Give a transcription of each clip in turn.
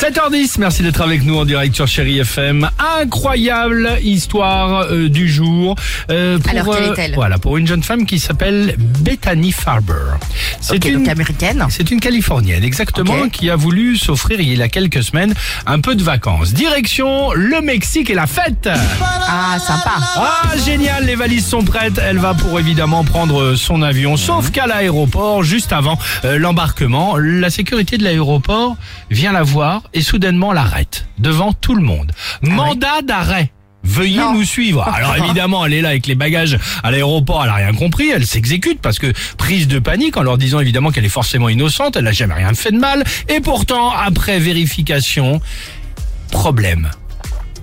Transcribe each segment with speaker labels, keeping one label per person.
Speaker 1: 7h10, merci d'être avec nous en direct sur Chéri FM. Incroyable histoire euh, du jour. euh, pour,
Speaker 2: Alors, quelle
Speaker 1: euh,
Speaker 2: est-elle?
Speaker 1: Voilà, pour une jeune femme qui s'appelle Bethany Farber. C'est
Speaker 2: donc américaine.
Speaker 1: c'est une Californienne, exactement, qui a voulu s'offrir il y a quelques semaines un peu de vacances. Direction le Mexique et la fête.
Speaker 2: Ah, sympa.
Speaker 1: Ah, génial, les valises sont prêtes. Elle va pour évidemment prendre son avion, sauf qu'à l'aéroport, juste avant euh, l'embarquement, la sécurité de l'aéroport vient la voir et soudainement l'arrête devant tout le monde. Mandat d'arrêt. Veuillez
Speaker 2: Non.
Speaker 1: nous suivre. Alors évidemment, elle est là avec les bagages à l'aéroport, elle a rien compris, elle s'exécute parce que prise de panique en leur disant évidemment qu'elle est forcément innocente, elle n'a jamais rien fait de mal. Et pourtant, après vérification, problème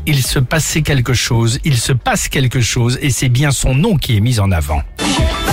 Speaker 1: il se passait quelque chose, il se passe quelque chose et c'est bien son nom qui est mis en avant.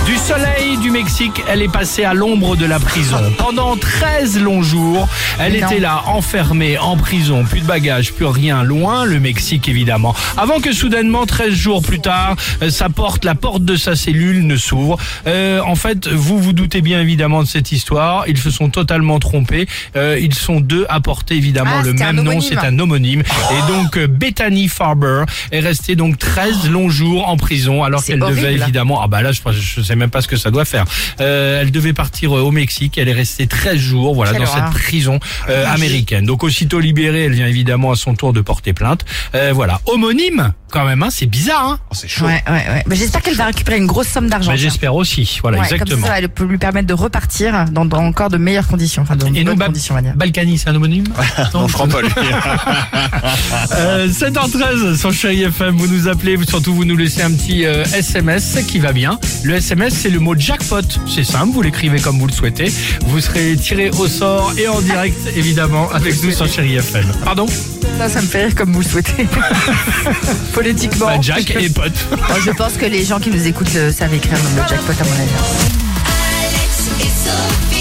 Speaker 1: Du soleil du Mexique, elle est passée à l'ombre de la prison. Pendant 13 longs jours, elle
Speaker 2: non.
Speaker 1: était là, enfermée, en prison, plus de bagages, plus rien, loin le Mexique évidemment. Avant que soudainement, 13 jours plus tard, euh, sa porte, la porte de sa cellule ne s'ouvre. Euh, en fait, vous vous doutez bien évidemment de cette histoire, ils se sont totalement trompés. Euh, ils sont deux à porter évidemment
Speaker 2: Ah,
Speaker 1: le même nom, c'est un homonyme. Et donc euh, Bethany Farber est restée donc 13 longs jours en prison alors qu'elle devait évidemment ah bah là je, je sais même pas ce que ça doit faire. Euh, elle devait partir euh, au Mexique, elle est restée 13 jours voilà
Speaker 2: Quelle
Speaker 1: dans
Speaker 2: horreur.
Speaker 1: cette prison euh, américaine. Donc aussitôt libérée, elle vient évidemment à son tour de porter plainte. Euh, voilà, homonyme quand même hein, c'est bizarre hein.
Speaker 2: Ouais, ouais, ouais. Mais j'espère qu'elle va récupérer une grosse somme d'argent.
Speaker 1: Mais
Speaker 2: tiens.
Speaker 1: j'espère aussi. Voilà
Speaker 2: Ouais, Comme
Speaker 1: exactement.
Speaker 2: ça, ça va lui permettre de repartir dans, dans encore de meilleures conditions. Enfin, dans de
Speaker 1: Et nous,
Speaker 2: bonnes conditions, on va dire.
Speaker 1: Balkany, c'est un homonyme Non, je crois pas. Euh, 7h13 sur Chéri FM, vous nous appelez, vous- surtout vous nous laissez un petit euh, SMS qui va bien. Le SMS, c'est le mot jackpot. C'est simple, vous l'écrivez comme vous le souhaitez. Vous serez tiré au sort et en direct, évidemment, avec nous sur Chéri FM. Pardon?
Speaker 2: Ça, ça me fait rire comme vous le souhaitez. Politiquement.
Speaker 1: Bah, Jack
Speaker 2: je,
Speaker 1: et pote.
Speaker 2: Moi, je pense que les gens qui nous écoutent euh, savent écrire le mot jackpot à mon avis.
Speaker 3: Alex et Sophie.